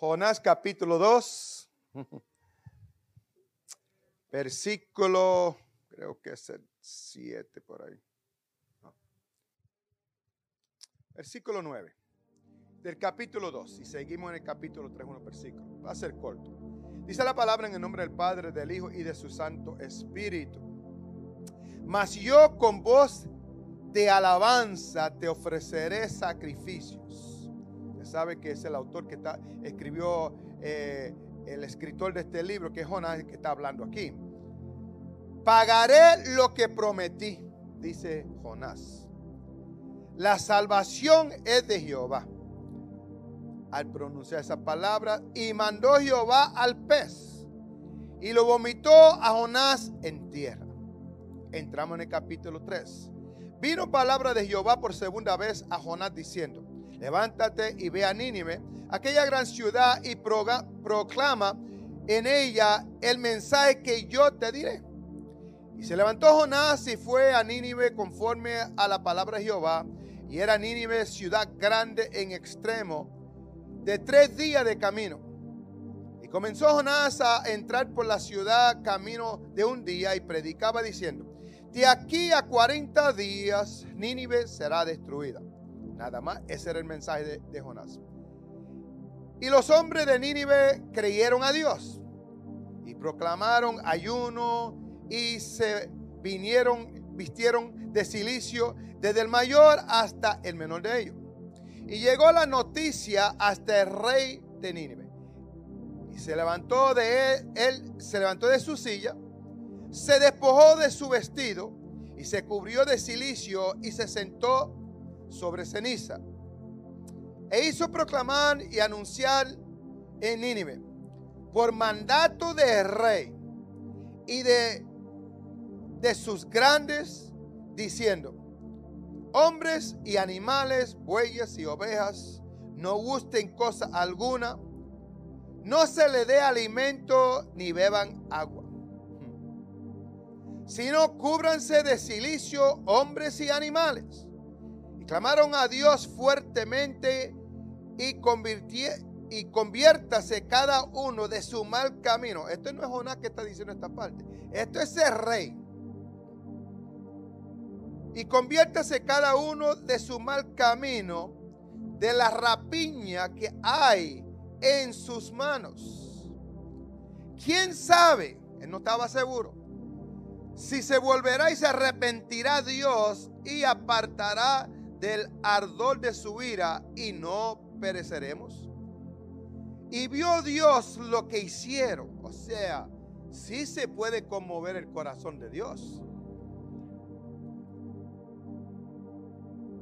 Jonás capítulo 2, versículo, creo que es el 7 por ahí. Versículo 9 del capítulo 2 y seguimos en el capítulo 3, unos versículos. Va a ser corto. Dice la palabra en el nombre del Padre, del Hijo y de su Santo Espíritu. Mas yo con voz de alabanza te ofreceré sacrificios sabe que es el autor que está, escribió eh, el escritor de este libro, que es Jonás, que está hablando aquí. Pagaré lo que prometí, dice Jonás. La salvación es de Jehová. Al pronunciar esa palabra, y mandó Jehová al pez, y lo vomitó a Jonás en tierra. Entramos en el capítulo 3. Vino palabra de Jehová por segunda vez a Jonás diciendo, levántate y ve a Nínive, aquella gran ciudad, y proclama en ella el mensaje que yo te diré. Y se levantó Jonás y fue a Nínive conforme a la palabra de Jehová. Y era Nínive ciudad grande en extremo, de tres días de camino. Y comenzó Jonás a entrar por la ciudad camino de un día y predicaba diciendo, de aquí a 40 días Nínive será destruida. Nada más, ese era el mensaje de, Jonás. Y los hombres de Nínive creyeron a Dios y proclamaron ayuno y se vinieron, vistieron de silicio desde el mayor hasta el menor de ellos. Y llegó la noticia hasta el rey de Nínive. Y se levantó de él, él se levantó de su silla, se despojó de su vestido y se cubrió de silicio y se sentó sobre ceniza. E hizo proclamar y anunciar en Nínive, por mandato del rey y de, de sus grandes, diciendo, hombres y animales, bueyes y ovejas, no gusten cosa alguna, no se le dé alimento ni beban agua, sino cúbranse de silicio hombres y animales clamaron a Dios fuertemente y, y conviértase cada uno de su mal camino. Esto no es Jonás que está diciendo esta parte. Esto es el rey. Y conviértase cada uno de su mal camino, de la rapiña que hay en sus manos. ¿Quién sabe? Él no estaba seguro. Si se volverá y se arrepentirá Dios y apartará del ardor de su ira y no pereceremos. Y vio Dios lo que hicieron. O sea, sí se puede conmover el corazón de Dios.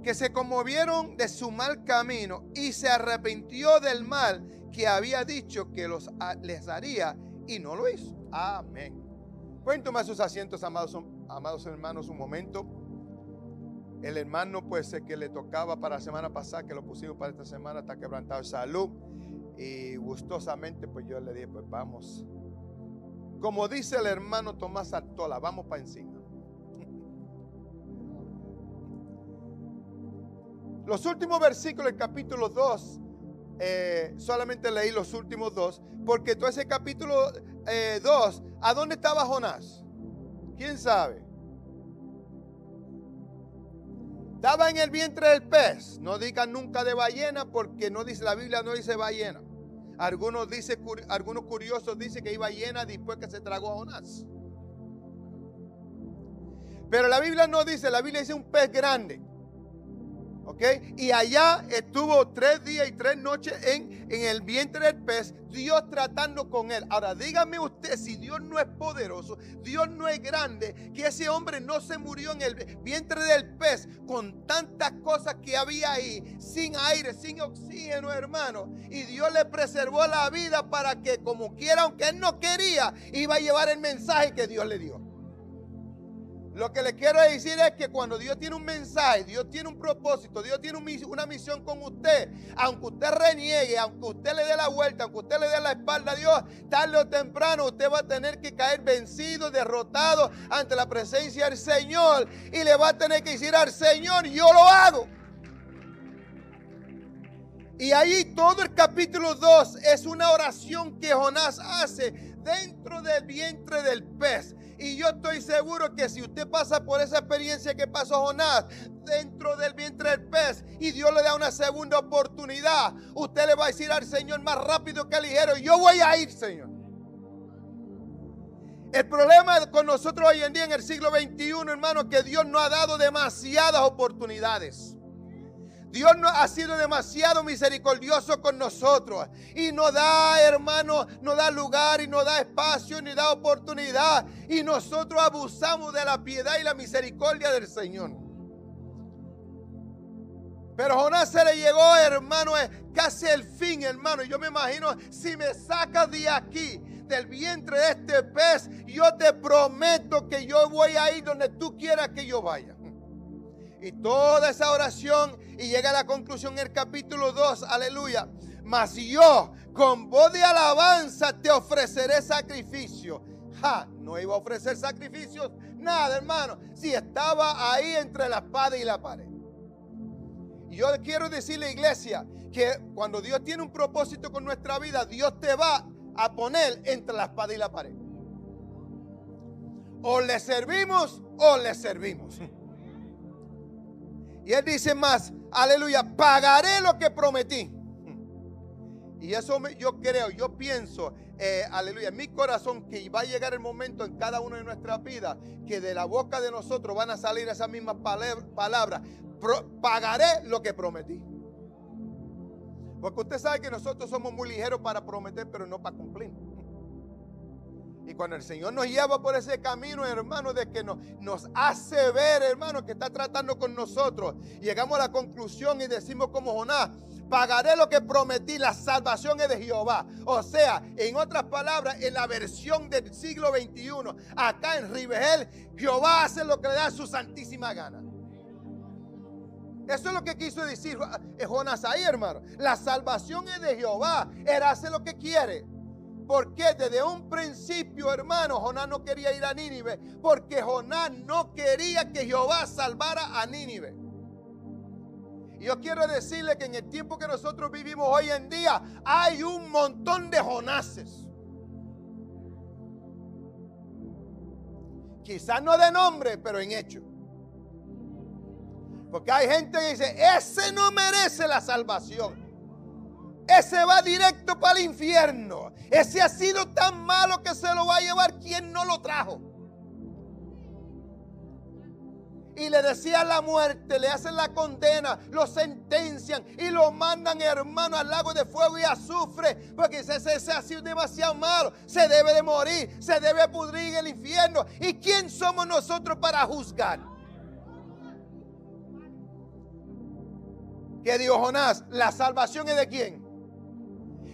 Que se conmovieron de su mal camino y se arrepintió del mal que había dicho que los, les haría y no lo hizo. Amén. Pueden tomar sus asientos, amados, amados hermanos, un momento. El hermano, pues, que le tocaba para la semana pasada, que lo pusimos para esta semana, está quebrantado de salud. Y gustosamente, pues yo le dije, pues vamos. Como dice el hermano Tomás Artola, vamos para encima. Los últimos versículos del capítulo 2, eh, solamente leí los últimos dos, porque todo ese capítulo 2, eh, ¿a dónde estaba Jonás? ¿Quién sabe? Estaba en el vientre del pez. No digan nunca de ballena porque no dice la Biblia no dice ballena. Algunos dice algunos curiosos dicen que iba ballena después que se tragó a Jonás. Pero la Biblia no dice, la Biblia dice un pez grande. ¿Ok? Y allá estuvo tres días y tres noches en, en el vientre del pez, Dios tratando con él. Ahora, dígame usted si Dios no es poderoso, Dios no es grande, que ese hombre no se murió en el vientre del pez con tantas cosas que había ahí, sin aire, sin oxígeno, hermano. Y Dios le preservó la vida para que, como quiera, aunque él no quería, iba a llevar el mensaje que Dios le dio. Lo que le quiero decir es que cuando Dios tiene un mensaje, Dios tiene un propósito, Dios tiene una misión con usted, aunque usted reniegue, aunque usted le dé la vuelta, aunque usted le dé la espalda a Dios, tarde o temprano usted va a tener que caer vencido, derrotado ante la presencia del Señor y le va a tener que decir al Señor, yo lo hago. Y ahí todo el capítulo 2 es una oración que Jonás hace dentro del vientre del pez. Y yo estoy seguro que si usted pasa por esa experiencia que pasó Jonás dentro del vientre del pez y Dios le da una segunda oportunidad, usted le va a decir al Señor más rápido que ligero, yo voy a ir, Señor. El problema con nosotros hoy en día en el siglo XXI, hermano, que Dios no ha dado demasiadas oportunidades. Dios no ha sido demasiado misericordioso con nosotros y nos da, hermano, nos da lugar y nos da espacio y da oportunidad. Y nosotros abusamos de la piedad y la misericordia del Señor. Pero Jonás se le llegó, hermano, casi el fin, hermano. Yo me imagino, si me sacas de aquí, del vientre de este pez, yo te prometo que yo voy a ir donde tú quieras que yo vaya. Y toda esa oración y llega a la conclusión en el capítulo 2, aleluya. Mas yo con voz de alabanza te ofreceré sacrificio. Ja, no iba a ofrecer sacrificios, nada hermano, si estaba ahí entre la espada y la pared. Y yo quiero decirle, iglesia, que cuando Dios tiene un propósito con nuestra vida, Dios te va a poner entre la espada y la pared. O le servimos o le servimos. Y él dice más, aleluya, pagaré lo que prometí. Y eso yo creo, yo pienso, eh, aleluya, en mi corazón que va a llegar el momento en cada una de nuestras vidas que de la boca de nosotros van a salir esas mismas palabras. pagaré lo que prometí. Porque usted sabe que nosotros somos muy ligeros para prometer, pero no para cumplir. Y cuando el Señor nos lleva por ese camino, hermano, de que nos, hace ver, hermano, que está tratando con nosotros, llegamos a la conclusión y decimos como Jonás, pagaré lo que prometí, la salvación es de Jehová. O sea, en otras palabras, en la versión del siglo XXI, acá en Ribegel, Jehová hace lo que le da su santísima gana. Eso es lo que quiso decir Jonás ahí, hermano. La salvación es de Jehová. Él hace lo que quiere. Porque desde un principio, hermano, Jonás no quería ir a Nínive. Porque Jonás no quería que Jehová salvara a Nínive. Y yo quiero decirle que en el tiempo que nosotros vivimos hoy en día, hay un montón de Jonases. Quizás no de nombre, pero en hecho. Porque hay gente que dice, ese no merece la salvación. Ese va directo para el infierno. Ese ha sido tan malo que se lo va a llevar quien no lo trajo. Y le decían la muerte, le hacen la condena, lo sentencian y lo mandan, hermano, al lago de fuego y azufre. Porque ese, ese ha sido demasiado malo. Se debe de morir, se debe pudrir en el infierno. ¿Y quién somos nosotros para juzgar? ¿Qué dijo Jonás? ¿La salvación es de quién?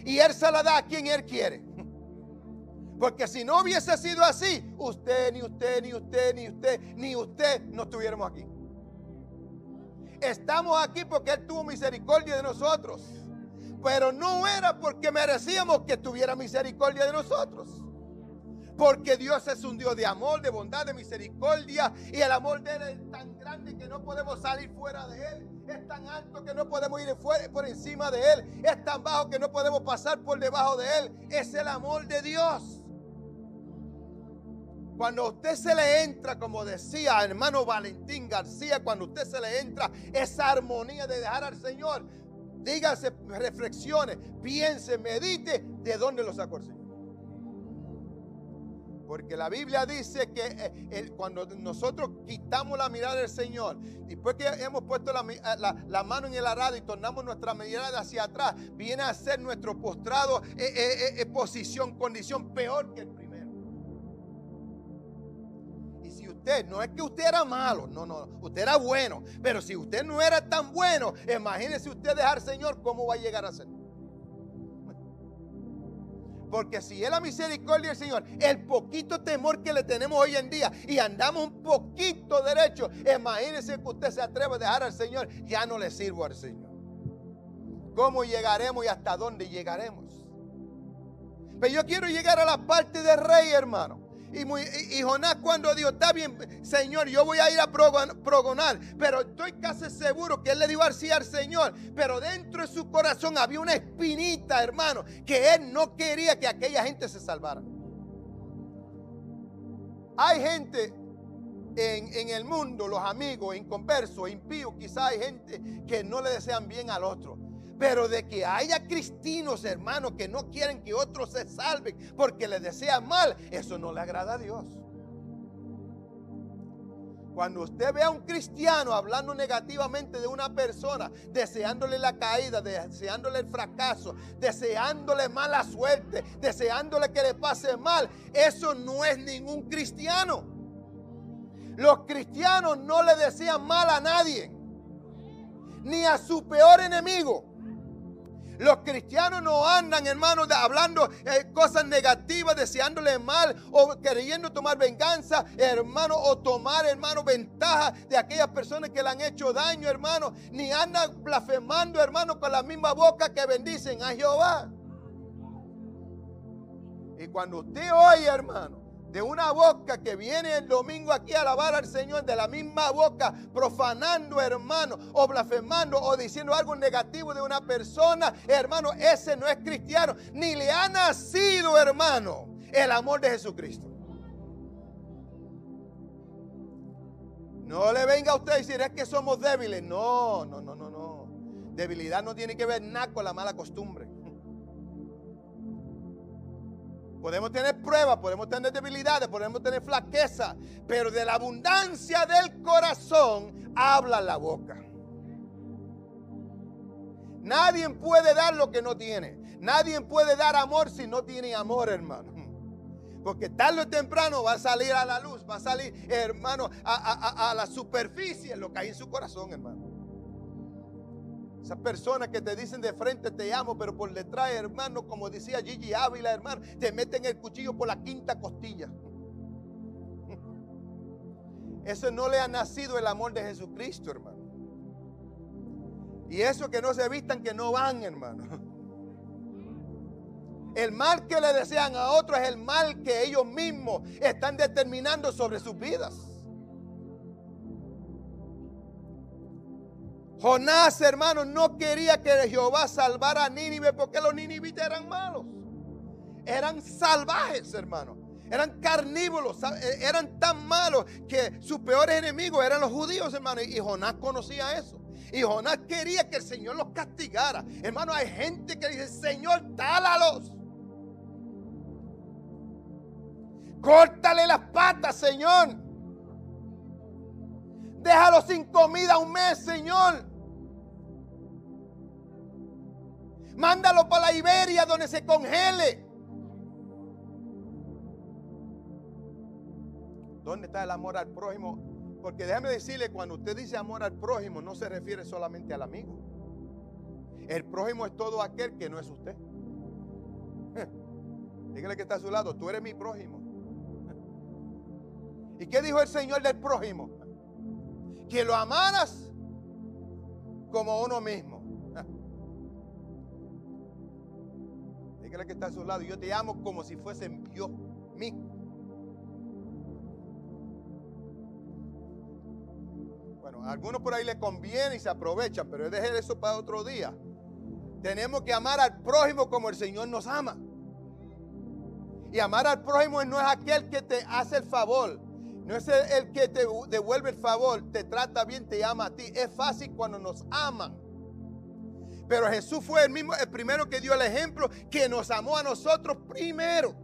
Y Él se la da a quien Él quiere. Porque si no hubiese sido así, usted, ni usted, ni usted, ni usted, ni usted no estuviéramos aquí. Estamos aquí porque Él tuvo misericordia de nosotros. Pero no era porque merecíamos que tuviera misericordia de nosotros. Porque Dios es un Dios de amor, de bondad, de misericordia. Y el amor de Él es tan grande que no podemos salir fuera de Él. Es tan alto que no podemos ir por encima de Él. Es tan bajo que no podemos pasar por debajo de Él. Es el amor de Dios. Cuando usted se le entra, como decía hermano Valentín García, cuando usted se le entra esa armonía de dejar al Señor, dígase, reflexione, piense, medite de dónde lo sacó el Señor. Porque la Biblia dice que eh, cuando nosotros quitamos la mirada del Señor, después que hemos puesto la, eh, mano en el arado y tornamos nuestra mirada hacia atrás, viene a ser nuestro postrado posición, condición peor que el primero. Y si usted, no es que usted era malo, no, no, usted era bueno, pero si usted no era tan bueno, imagínese usted dejar Señor, ¿cómo va a llegar a ser? Porque si es la misericordia del Señor, el poquito temor que le tenemos hoy en día y andamos un poquito derecho, imagínese que usted se atreve a dejar al Señor, ya no le sirvo al Señor. ¿Cómo llegaremos y hasta dónde llegaremos? Pero yo quiero llegar a la parte de rey, hermano. Y, Jonás cuando dijo, está bien, Señor, yo voy a ir a progonar, pero estoy casi seguro que él le dijo así al Señor, pero dentro de su corazón había una espinita, hermano, que él no quería que aquella gente se salvara. Hay gente en, el mundo, los amigos, inconversos, impíos, quizás hay gente que no le desean bien al otro. Pero de que haya cristinos, hermanos, que no quieren que otros se salven porque les desean mal, eso no le agrada a Dios. Cuando usted ve a un cristiano hablando negativamente de una persona, deseándole la caída, deseándole el fracaso, deseándole mala suerte, deseándole que le pase mal, eso no es ningún cristiano. Los cristianos no le desean mal a nadie, ni a su peor enemigo. Los cristianos no andan, hermanos, hablando eh, cosas negativas, deseándole mal o queriendo tomar venganza, hermano, o tomar, hermano, ventaja de aquellas personas que le han hecho daño, hermano. Ni andan blasfemando, hermano, con la misma boca que bendicen a Jehová. Y cuando usted oye, hermano, de una boca que viene el domingo aquí a alabar al Señor, de la misma boca, profanando, hermano, o blasfemando, o diciendo algo negativo de una persona, hermano, ese no es cristiano, ni le ha nacido, hermano, el amor de Jesucristo. No le venga a usted a decir, es que somos débiles. No, no, no, no, no. Debilidad no tiene que ver nada con la mala costumbre. Podemos tener pruebas, podemos tener debilidades, podemos tener flaqueza, pero de la abundancia del corazón habla la boca. Nadie puede dar lo que no tiene. Nadie puede dar amor si no tiene amor, hermano. Porque tarde o temprano va a salir a la luz, va a salir, hermano, a, a la superficie lo que hay en su corazón, hermano. Esas personas que te dicen de frente te amo, pero por detrás, hermano, como decía Gigi Ávila, hermano, te meten el cuchillo por la quinta costilla. Eso no le ha nacido el amor de Jesucristo, hermano. Y eso que no se vistan, que no van, hermano. El mal que le desean a otros es el mal que ellos mismos están determinando sobre sus vidas. Jonás, hermano, no quería que Jehová salvara a Nínive porque los ninivitas eran malos. Eran salvajes, hermano. Eran carnívoros, eh, eran tan malos que sus peores enemigos eran los judíos, hermano. Y Jonás conocía eso. Y Jonás quería que el Señor los castigara. Hermano, hay gente que dice, Señor, tálalos. Córtale las patas, Señor. Déjalo sin comida un mes, Señor. Mándalo para la Iberia donde se congele. ¿Dónde está el amor al prójimo? Porque déjame decirle, cuando usted dice amor al prójimo, no se refiere solamente al amigo. El prójimo es todo aquel que no es usted. Dígale que está a su lado, tú eres mi prójimo. ¿Y qué dijo el Señor del prójimo? Que lo amaras como uno mismo. Que está a su lado. Yo te amo como si fuese yo mismo. Bueno, a algunos por ahí les conviene y se aprovechan, pero dejar eso para otro día. Tenemos que amar al prójimo como el Señor nos ama. Y amar al prójimo no es aquel que te hace el favor. No es el, que te devuelve el favor, te trata bien, te ama a ti. Es fácil cuando nos aman. Pero Jesús fue el mismo, el primero que dio el ejemplo, que nos amó a nosotros primero.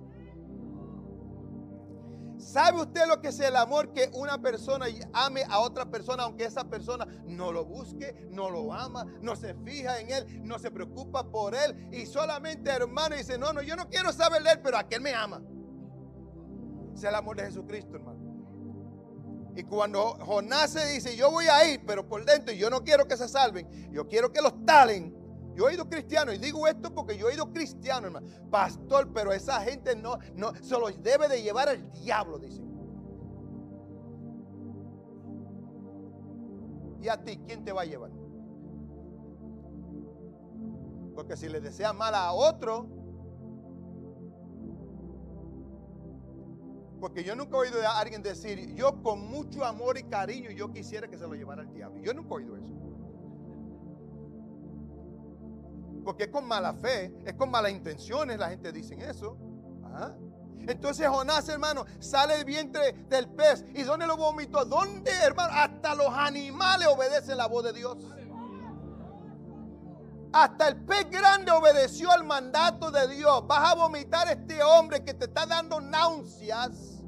¿Sabe usted lo que es el amor que una persona ame a otra persona aunque esa persona no lo busque, no lo ama, no se fija en él, no se preocupa por él y solamente hermano dice, no, no, yo no quiero saber de él, pero aquel me ama. Es el amor de Jesucristo, hermano. Y cuando Jonás se dice, yo voy a ir, pero por dentro yo no quiero que se salven, yo quiero que los talen. Yo he ido cristiano y digo esto porque yo he ido cristiano, hermano. Pastor, pero esa gente no, no, se los debe de llevar al diablo, dice. ¿Y a ti quién te va a llevar? Porque si le desea mal a otro, Porque yo nunca he oído a alguien decir, yo con mucho amor y cariño, yo quisiera que se lo llevara el diablo. Yo nunca he oído eso. Porque es con mala fe, es con malas intenciones, la gente dice eso. Entonces Jonás, hermano, sale del vientre del pez. ¿Y dónde lo vomitó? ¿Dónde, hermano? Hasta los animales obedecen la voz de Dios. Hasta el pez grande obedeció al mandato de Dios. Vas a vomitar a este hombre que te está dando náuseas.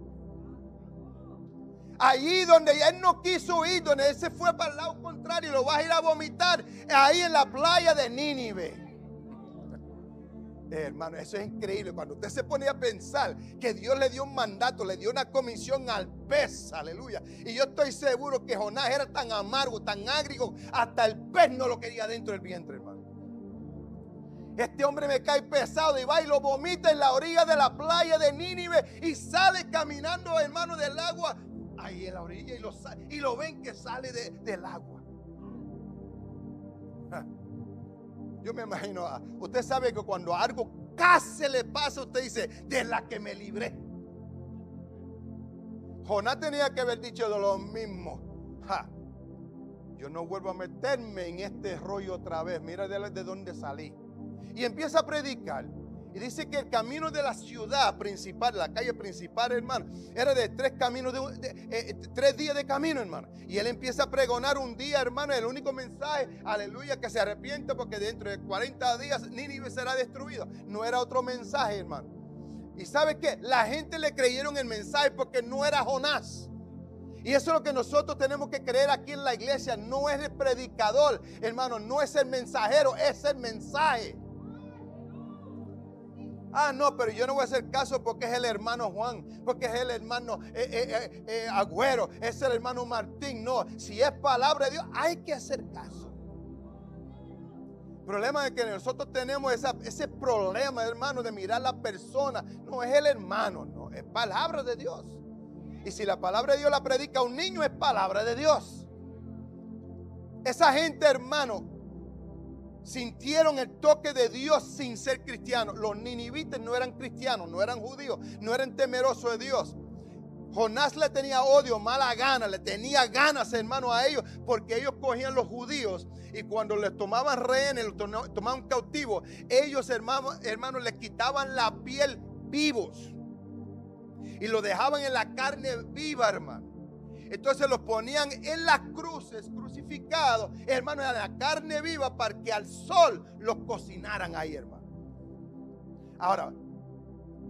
Allí donde él no quiso ir, donde él se fue para el lado contrario, lo vas a ir a vomitar. Ahí en la playa de Nínive. Hermano, eso es increíble. Cuando usted se pone a pensar que Dios le dio un mandato, le dio una comisión al pez, aleluya. Y yo estoy seguro que Jonás era tan amargo, tan agrio, hasta el pez no lo quería dentro del vientre, hermano. Este hombre me cae pesado y va y lo vomita en la orilla de la playa de Nínive y sale caminando, hermano, del agua. Ahí en la orilla y lo, y lo ven que sale del agua. Yo me imagino, ah, usted sabe que cuando algo casi le pasa, usted dice, de la que me libré. Jonás tenía que haber dicho de lo mismo. yo no vuelvo a meterme en este rollo otra vez. Mira de, de dónde salí. Y empieza a predicar. Y dice que el camino de la ciudad principal, la calle principal, hermano, era de tres caminos, de, eh, eh, tres días de camino, hermano. Y él empieza a pregonar un día, hermano, el único mensaje, aleluya, que se arrepiente porque dentro de 40 días Nínive será destruido. No era otro mensaje, hermano. Y sabe qué? La gente le creyeron el mensaje porque no era Jonás. Y eso es lo que nosotros tenemos que creer aquí en la iglesia. No es el predicador, hermano, no es el mensajero, es el mensaje. Ah, no, pero yo no voy a hacer caso porque es el hermano Juan, porque es el hermano eh, eh, eh, Agüero, es el hermano Martín. No, si es palabra de Dios, hay que hacer caso. El problema es que nosotros tenemos ese problema, hermano, de mirar a la persona. No es el hermano, no, es palabra de Dios. Y si la palabra de Dios la predica un niño, es palabra de Dios. Esa gente, hermano, sintieron el toque de Dios sin ser cristianos. Los ninivitas no eran cristianos, no eran judíos, no eran temerosos de Dios. Jonás le tenía odio, mala gana, le tenía ganas, hermano, a ellos, porque ellos cogían los judíos y cuando les tomaban rehenes, los tomaban cautivos, ellos, hermanos, hermanos, les quitaban la piel vivos y lo dejaban en la carne viva, hermano. Entonces los ponían en las cruces, crucificados, hermano, en la carne viva para que al sol los cocinaran ahí, hermano. Ahora,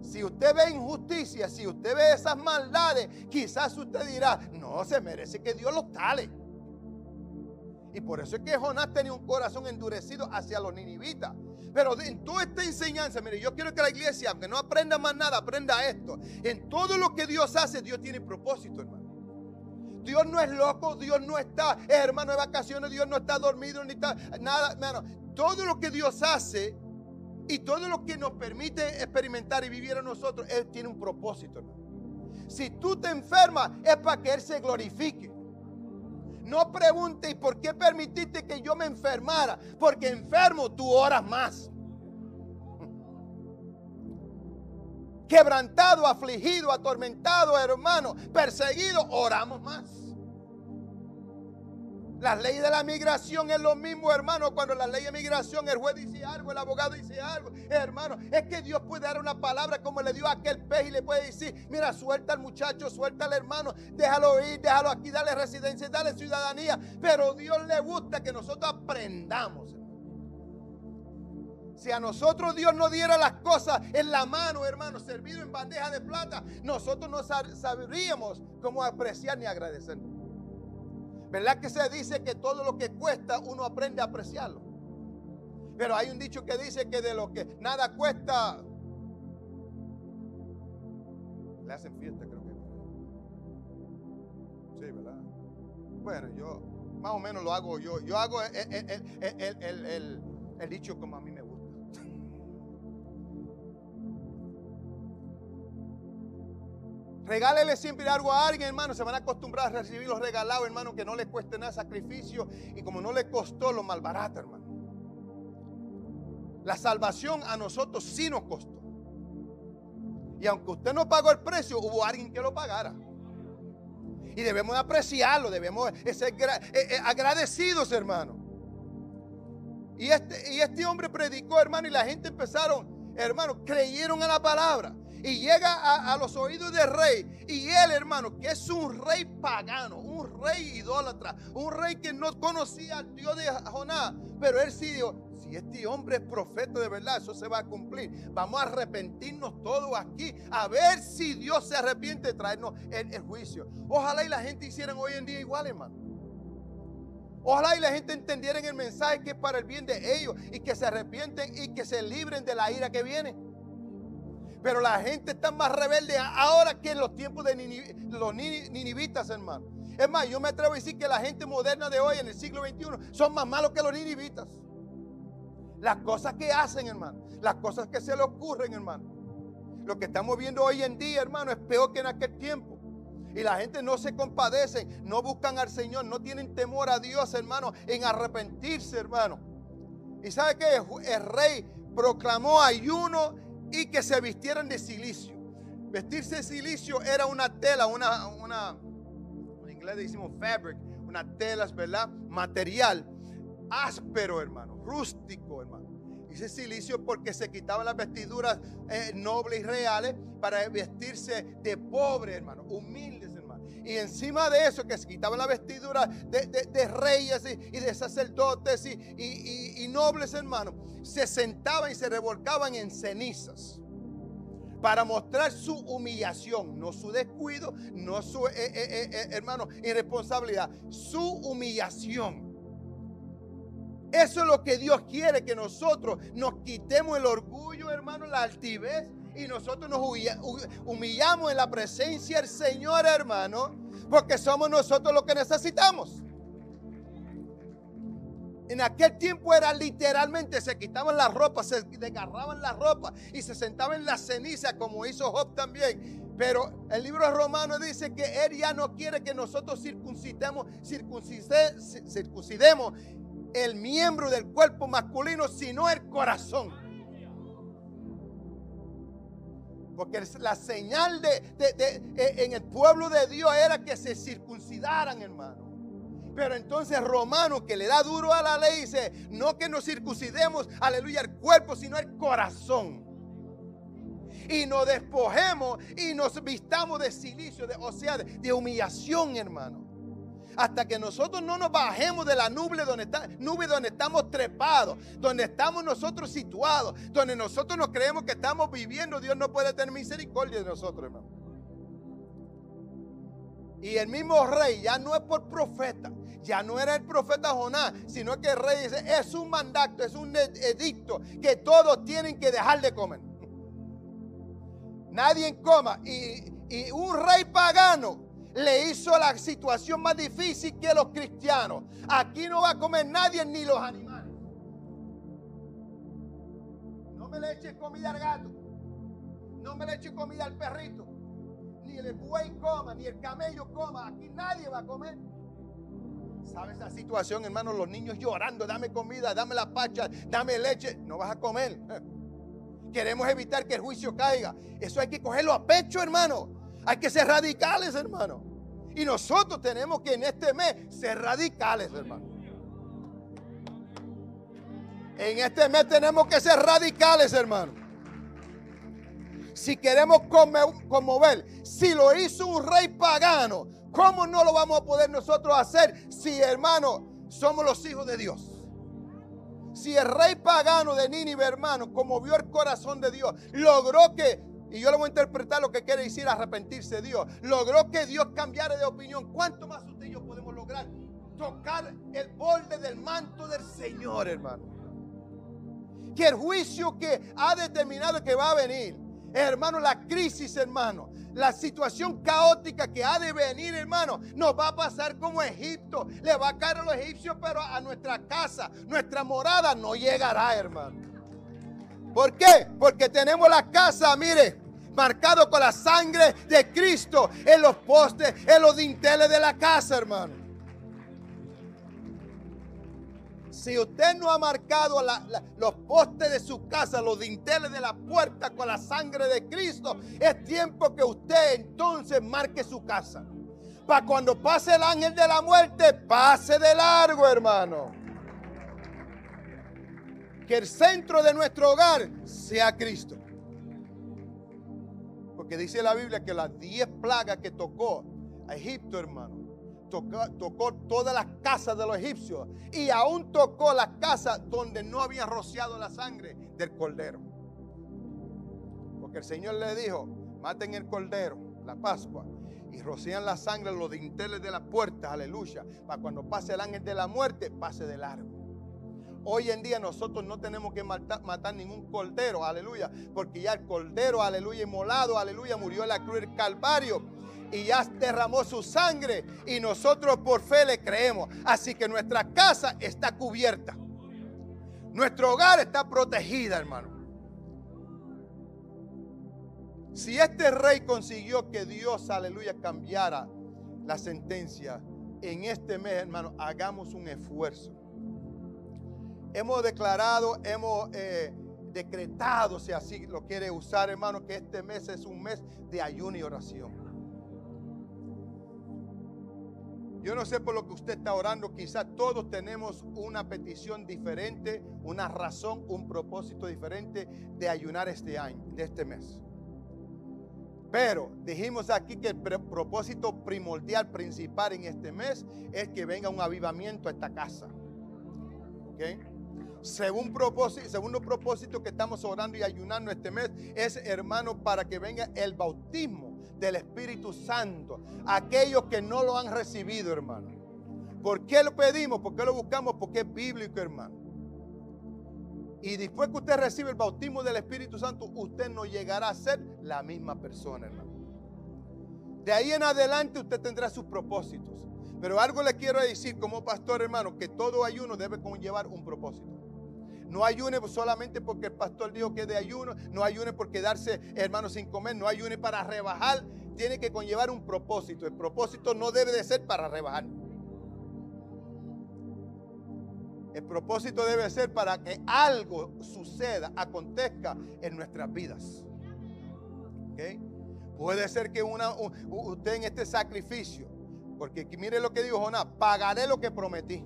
si usted ve injusticia, si usted ve esas maldades, quizás usted dirá, no, se merece que Dios los tale. Y por eso es que Jonás tenía un corazón endurecido hacia los ninivitas. Pero en toda esta enseñanza, mire, yo quiero que la iglesia, aunque no aprenda más nada, aprenda esto. En todo lo que Dios hace, Dios tiene propósito, hermano. Dios no es loco, Dios no está, hermano de vacaciones, Dios no está dormido, ni está nada, hermano. Todo lo que Dios hace y todo lo que nos permite experimentar y vivir a nosotros, Él tiene un propósito, hermano. Si tú te enfermas, es para que Él se glorifique. No pregunte, ¿y por qué permitiste que yo me enfermara? Porque enfermo tú oras más. Quebrantado, afligido, atormentado, hermano, perseguido, oramos más. La ley de la migración es lo mismo, hermano. Cuando la ley de migración, el juez dice algo, el abogado dice algo. Hermano, es que Dios puede dar una palabra como le dio a aquel pez y le puede decir: Mira, suelta al muchacho, suelta al hermano, déjalo ir, déjalo aquí, dale residencia, dale ciudadanía. Pero Dios le gusta que nosotros aprendamos. Si a nosotros Dios no diera las cosas en la mano, hermano, servido en bandeja de plata, nosotros no sabríamos cómo apreciar ni agradecer. ¿Verdad que se dice que todo lo que cuesta uno aprende a apreciarlo? Pero hay un dicho que dice que de lo que nada cuesta, le hacen fiesta, creo que. Sí, ¿verdad? Bueno, yo más o menos lo hago yo. Yo hago el, el dicho como a mí me Regálele siempre algo a alguien, hermano. Se van a acostumbrar a recibir los regalados, hermano, que no les cueste nada sacrificio. Y como no les costó, lo malbarata, hermano. La salvación a nosotros sí nos costó. Y aunque usted no pagó el precio, hubo alguien que lo pagara. Y debemos apreciarlo, debemos ser eh, eh, agradecidos, hermano. Y este, y este hombre predicó, hermano, y la gente empezaron, hermano, creyeron a la palabra. Y llega a, los oídos del rey. Y él, hermano, que es un rey pagano, un rey idólatra, un rey que no conocía al Dios de Jonás. Pero él sí dijo, si este hombre es profeta de verdad, eso se va a cumplir. Vamos a arrepentirnos todos aquí, a ver si Dios se arrepiente de traernos el, juicio. Ojalá y la gente hiciera hoy en día igual, hermano. Ojalá y la gente entendiera en el mensaje que es para el bien de ellos y que se arrepienten y que se libren de la ira que viene. Pero la gente está más rebelde ahora que en los tiempos de los ninivitas, hermano. Es más, yo me atrevo a decir que la gente moderna de hoy, en el siglo XXI, son más malos que los ninivitas. Las cosas que hacen, hermano. Las cosas que se le ocurren, hermano. Lo que estamos viendo hoy en día, hermano, es peor que en aquel tiempo. Y la gente no se compadece, no buscan al Señor, no tienen temor a Dios, hermano, en arrepentirse, hermano. Y sabe que el rey proclamó ayuno y que se vistieran de silicio. Vestirse de silicio era una tela, una, una, en inglés decimos fabric, una tela, ¿verdad? Material áspero, hermano, rústico, hermano. Dice silicio porque se quitaban las vestiduras eh, nobles y reales para vestirse de pobre, hermano, humildes, hermano. Y encima de eso, que se quitaban las vestiduras de, reyes y, de sacerdotes y, nobles, hermano, se sentaban y se revolcaban en cenizas para mostrar su humillación, no su descuido, no su, eh, eh, hermano, irresponsabilidad, su humillación. Eso es lo que Dios quiere, que nosotros nos quitemos el orgullo, hermano, la altivez y nosotros nos humillamos en la presencia del Señor, hermano, porque somos nosotros los que necesitamos. En aquel tiempo era literalmente, se quitaban la ropa, se desgarraban la ropa y se sentaban en la ceniza como hizo Job también. Pero el libro de Romanos dice que Él ya no quiere que nosotros circuncidemos, circuncidemos el miembro del cuerpo masculino, sino el corazón. Porque la señal de, e, en el pueblo de Dios era que se circuncidaran, hermano. Pero entonces Romano, que le da duro a la ley, dice, no que nos circuncidemos, aleluya, el cuerpo, sino el corazón. Y nos despojemos y nos vistamos de silicio, de, o sea, de humillación, hermano hasta que nosotros no nos bajemos de la nube donde, está, nube donde estamos trepados, donde estamos nosotros situados, donde nosotros nos creemos que estamos viviendo, Dios no puede tener misericordia de nosotros, hermano. Y el mismo rey ya no es por profeta, ya no era el profeta Jonás, sino que el rey dice, es un mandato, es un edicto que todos tienen que dejar de comer. Nadie coma. Y, un rey pagano le hizo la situación más difícil que los cristianos. Aquí no va a comer nadie ni los animales. No me le eche comida al gato. No me le eche comida al perrito. Ni el buey coma, ni el camello coma. Aquí nadie va a comer. ¿Sabes la situación, hermano? Los niños llorando, dame comida, dame la pacha, dame leche. No vas a comer. Queremos evitar que el juicio caiga. Eso hay que cogerlo a pecho, hermano. Hay que ser radicales, hermano. Y nosotros tenemos que en este mes ser radicales, hermano. En este mes tenemos que ser radicales, hermano. Si queremos conmover, si lo hizo un rey pagano, ¿cómo no lo vamos a poder nosotros hacer si, hermano, somos los hijos de Dios? Si el rey pagano de Nínive, hermano, conmovió el corazón de Dios, logró que y yo le voy a interpretar lo que quiere decir arrepentirse Dios. Logró que Dios cambiara de opinión. ¿Cuánto más usted y yo podemos lograr? Tocar el borde del manto del Señor, hermano. Que el juicio que ha determinado que va a venir, hermano, la crisis, hermano, la situación caótica que ha de venir, hermano, nos va a pasar como Egipto. Le va a caer a los egipcios, pero a nuestra casa, nuestra morada no llegará, hermano. ¿Por qué? Porque tenemos la casa, mire, marcado con la sangre de Cristo en los postes, en los dinteles de la casa, hermano. Si usted no ha marcado los postes de su casa, los dinteles de la puerta con la sangre de Cristo, es tiempo que usted entonces marque su casa. Para cuando pase el ángel de la muerte, pase de largo, hermano. Que el centro de nuestro hogar sea Cristo. Porque dice la Biblia que las diez plagas que tocó a Egipto, hermano, tocó, todas las casas de los egipcios y aún tocó las casas donde no había rociado la sangre del cordero. Porque el Señor le dijo, maten el cordero, la Pascua, y rocían la sangre los dinteles de la puerta, aleluya, para cuando pase el ángel de la muerte, pase de largo. Hoy en día nosotros no tenemos que matar, matar, ningún cordero, aleluya, porque ya el cordero, aleluya, inmolado, aleluya, murió en la cruz del Calvario y ya derramó su sangre y nosotros por fe le creemos. Así que nuestra casa está cubierta. Nuestro hogar está protegida, hermano. Si este rey consiguió que Dios, aleluya, cambiara la sentencia en este mes, hermano, hagamos un esfuerzo. Hemos declarado, hemos eh, decretado, si así lo quiere usar, hermano, que este mes es un mes de ayuno y oración. Yo no sé por lo que usted está orando, quizás todos tenemos una petición diferente, una razón, un propósito diferente de ayunar este año, de este mes. Pero dijimos aquí que el propósito primordial, principal en este mes es que venga un avivamiento a esta casa. ¿Ok? Según propósito, segundo propósito que estamos orando y ayunando este mes es, hermano, para que venga el bautismo del Espíritu Santo. Aquellos que no lo han recibido, hermano. ¿Por qué lo pedimos? ¿Por qué lo buscamos? Porque es bíblico, hermano. Y después que usted recibe el bautismo del Espíritu Santo, usted no llegará a ser la misma persona, hermano. De ahí en adelante usted tendrá sus propósitos. Pero algo le quiero decir como pastor, hermano, que todo ayuno debe conllevar un propósito. No ayune solamente porque el pastor dijo que de ayuno. No ayune por quedarse, hermano, sin comer. No ayune para rebajar. Tiene que conllevar un propósito. El propósito no debe de ser para rebajar. El propósito debe ser para que algo suceda, acontezca en nuestras vidas. Puede ser que una, usted en este sacrificio, porque mire lo que dijo Jonás, pagaré lo que prometí.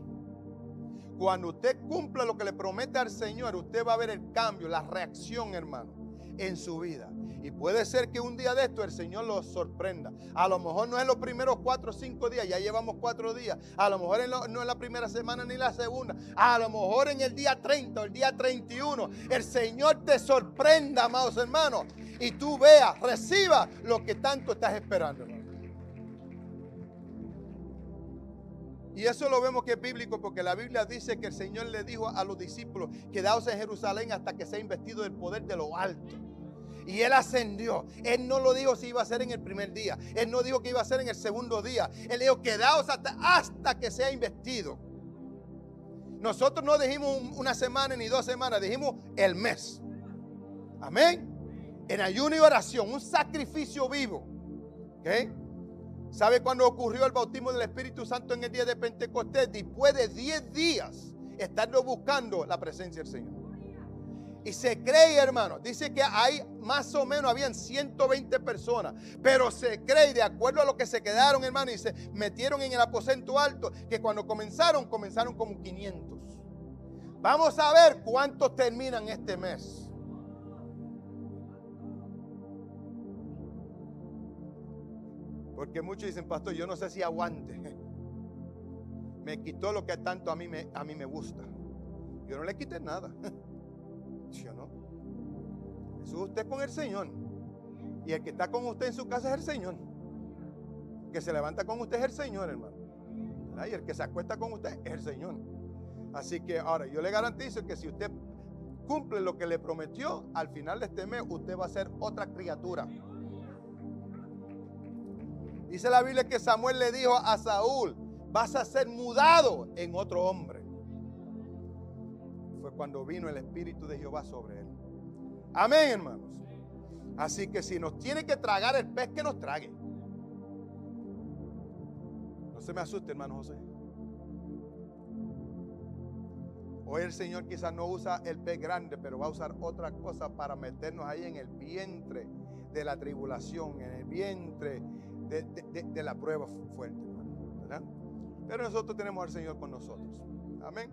Cuando usted cumpla lo que le promete al Señor, usted va a ver el cambio, la reacción, hermano, en su vida. Y puede ser que un día de esto el Señor lo sorprenda. A lo mejor no es los primeros cuatro o cinco días, ya llevamos cuatro días. A lo mejor no es la primera semana ni la segunda. A lo mejor en el día 30 o el día 31, el Señor te sorprenda, amados hermanos. Y tú veas, reciba lo que tanto estás esperando. Y eso lo vemos que es bíblico porque la Biblia dice que el Señor le dijo a los discípulos, quedaos en Jerusalén hasta que sea investido del poder de lo alto. Y él ascendió. Él no lo dijo si iba a ser en el primer día. Él no dijo que iba a ser en el segundo día. Él dijo, quedaos hasta, hasta que sea investido. Nosotros no dijimos una semana ni dos semanas, dijimos el mes. Amén. En ayuno y oración, un sacrificio vivo. ¿Okay? ¿Sabe cuándo ocurrió el bautismo del Espíritu Santo en el día de Pentecostés? Después de 10 días estando buscando la presencia del Señor. Y se cree, hermano, dice que hay más o menos, habían 120 personas, pero se cree, de acuerdo a lo que se quedaron, hermano, y se metieron en el aposento alto, que cuando comenzaron, comenzaron como 500. Vamos a ver cuántos terminan este mes. Porque muchos dicen, pastor, yo no sé si aguante. Me quitó lo que tanto a mí me, a mí me gusta. Yo no le quité nada. ¿Sí no? Eso es usted con el Señor. Y el que está con usted en su casa es el Señor. El que se levanta con usted es el Señor, hermano. Y el que se acuesta con usted es el Señor. Así que ahora yo le garantizo que si usted cumple lo que le prometió, al final de este mes usted va a ser otra criatura. Dice la Biblia que Samuel le dijo a Saúl, vas a ser mudado en otro hombre. Fue cuando vino el Espíritu de Jehová sobre él. Amén, hermanos. Así que si nos tiene que tragar el pez, que nos trague. No se me asuste, hermano José. Hoy el Señor quizás no usa el pez grande, pero va a usar otra cosa para meternos ahí en el vientre de la tribulación, en el vientre de, la prueba fuerte, Pero nosotros tenemos al Señor con nosotros. Amén.